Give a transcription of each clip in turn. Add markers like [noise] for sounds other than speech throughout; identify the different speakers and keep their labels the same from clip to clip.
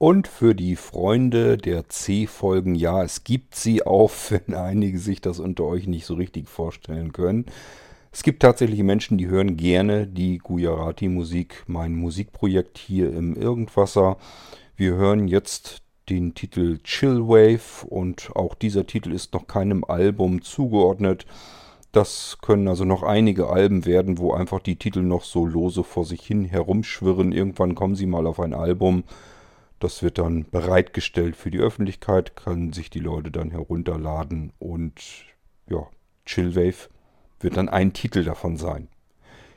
Speaker 1: Und für die Freunde der C-Folgen, ja, es gibt sie auch, [laughs] wenn einige sich das unter euch nicht so richtig vorstellen können. Es gibt tatsächlich Menschen, die hören gerne die Gujarati-Musik, mein Musikprojekt hier im Irgendwasser. Wir hören jetzt den Titel Chillwave und auch dieser Titel ist noch keinem Album zugeordnet. Das können also noch einige Alben werden, wo einfach die Titel noch so lose vor sich hin herumschwirren. Irgendwann kommen sie mal auf ein Album. Das wird dann bereitgestellt für die Öffentlichkeit, können sich die Leute dann herunterladen und ja, Chillwave wird dann ein Titel davon sein.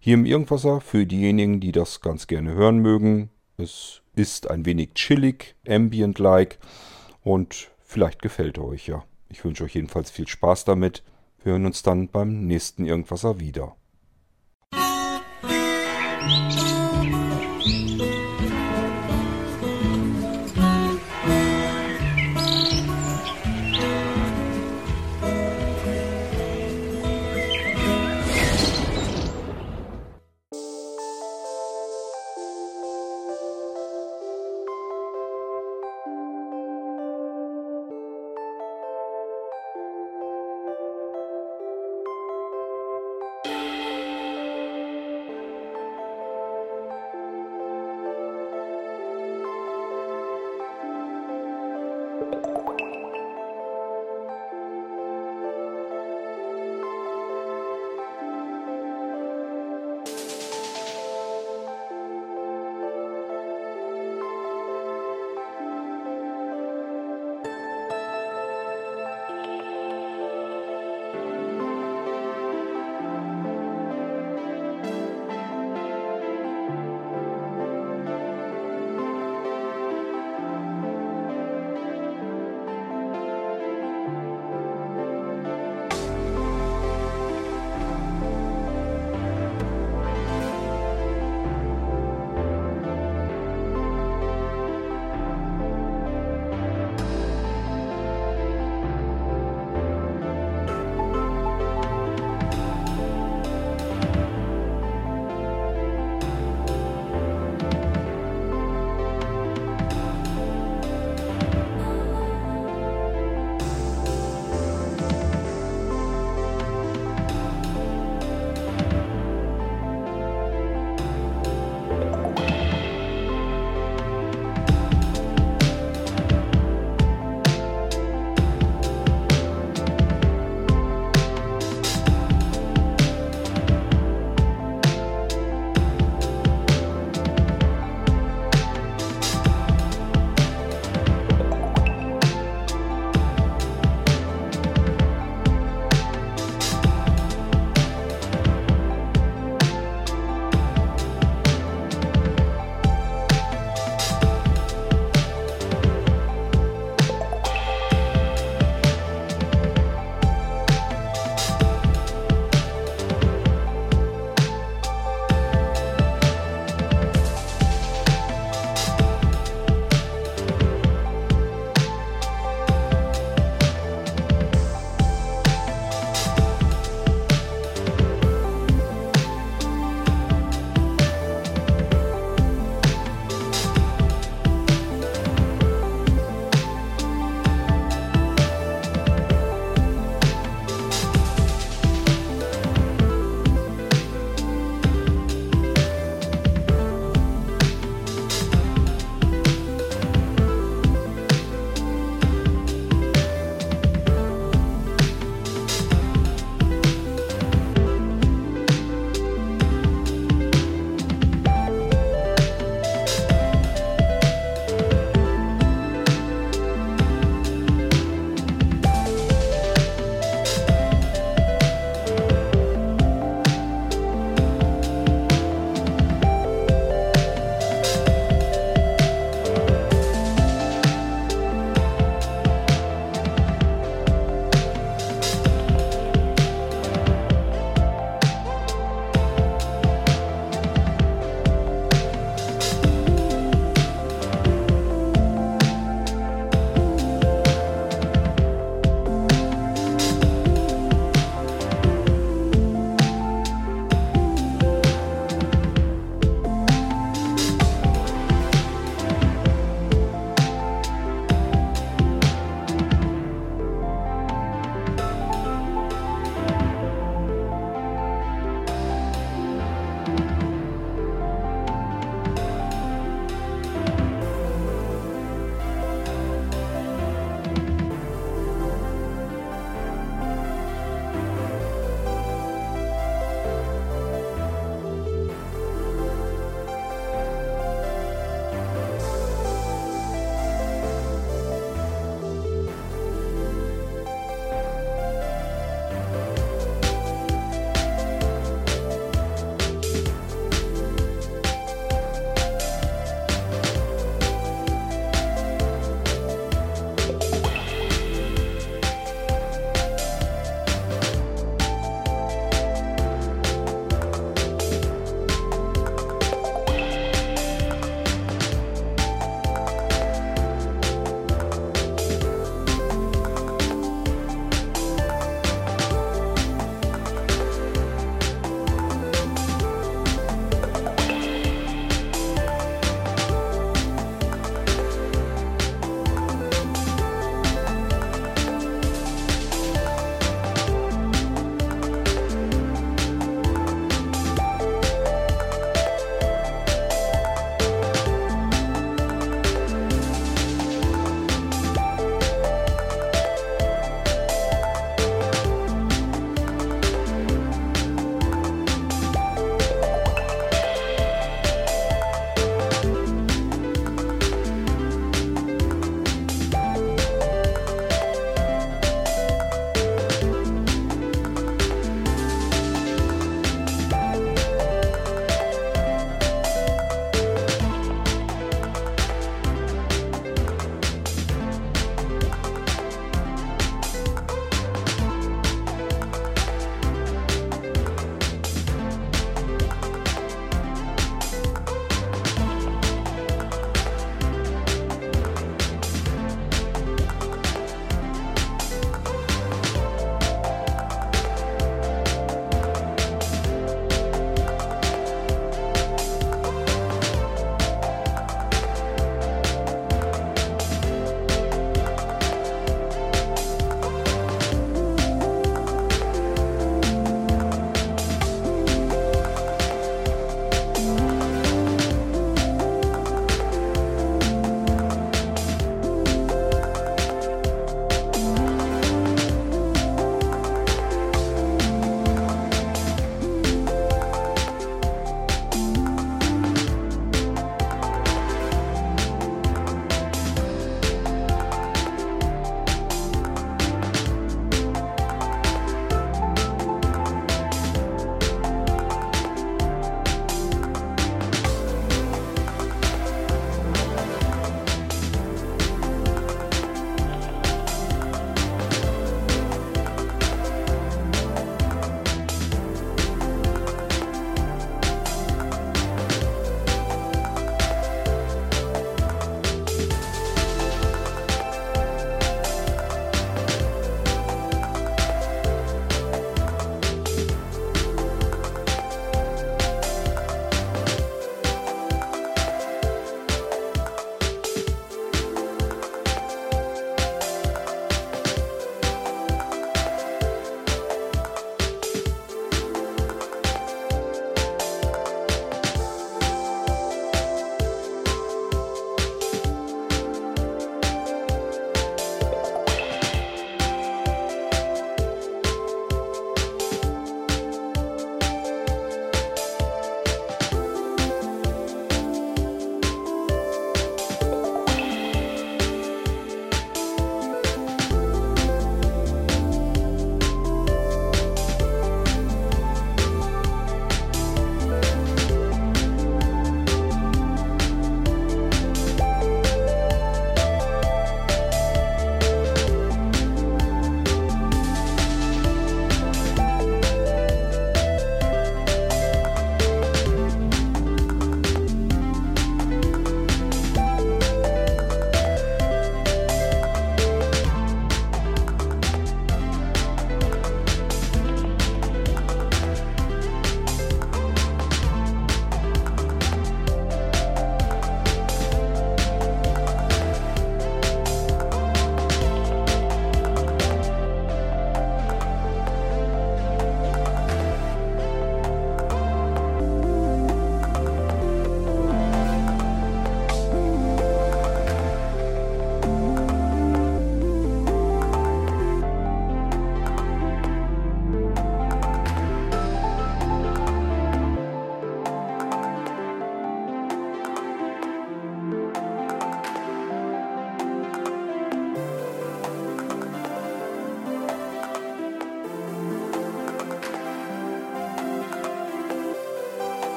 Speaker 1: Hier im Irgendwasser für diejenigen, die das ganz gerne hören mögen. Es ist ein wenig chillig, ambient-like und vielleicht gefällt er euch ja. Ich wünsche euch jedenfalls viel Spaß damit. Wir hören uns dann beim nächsten Irgendwasser wieder.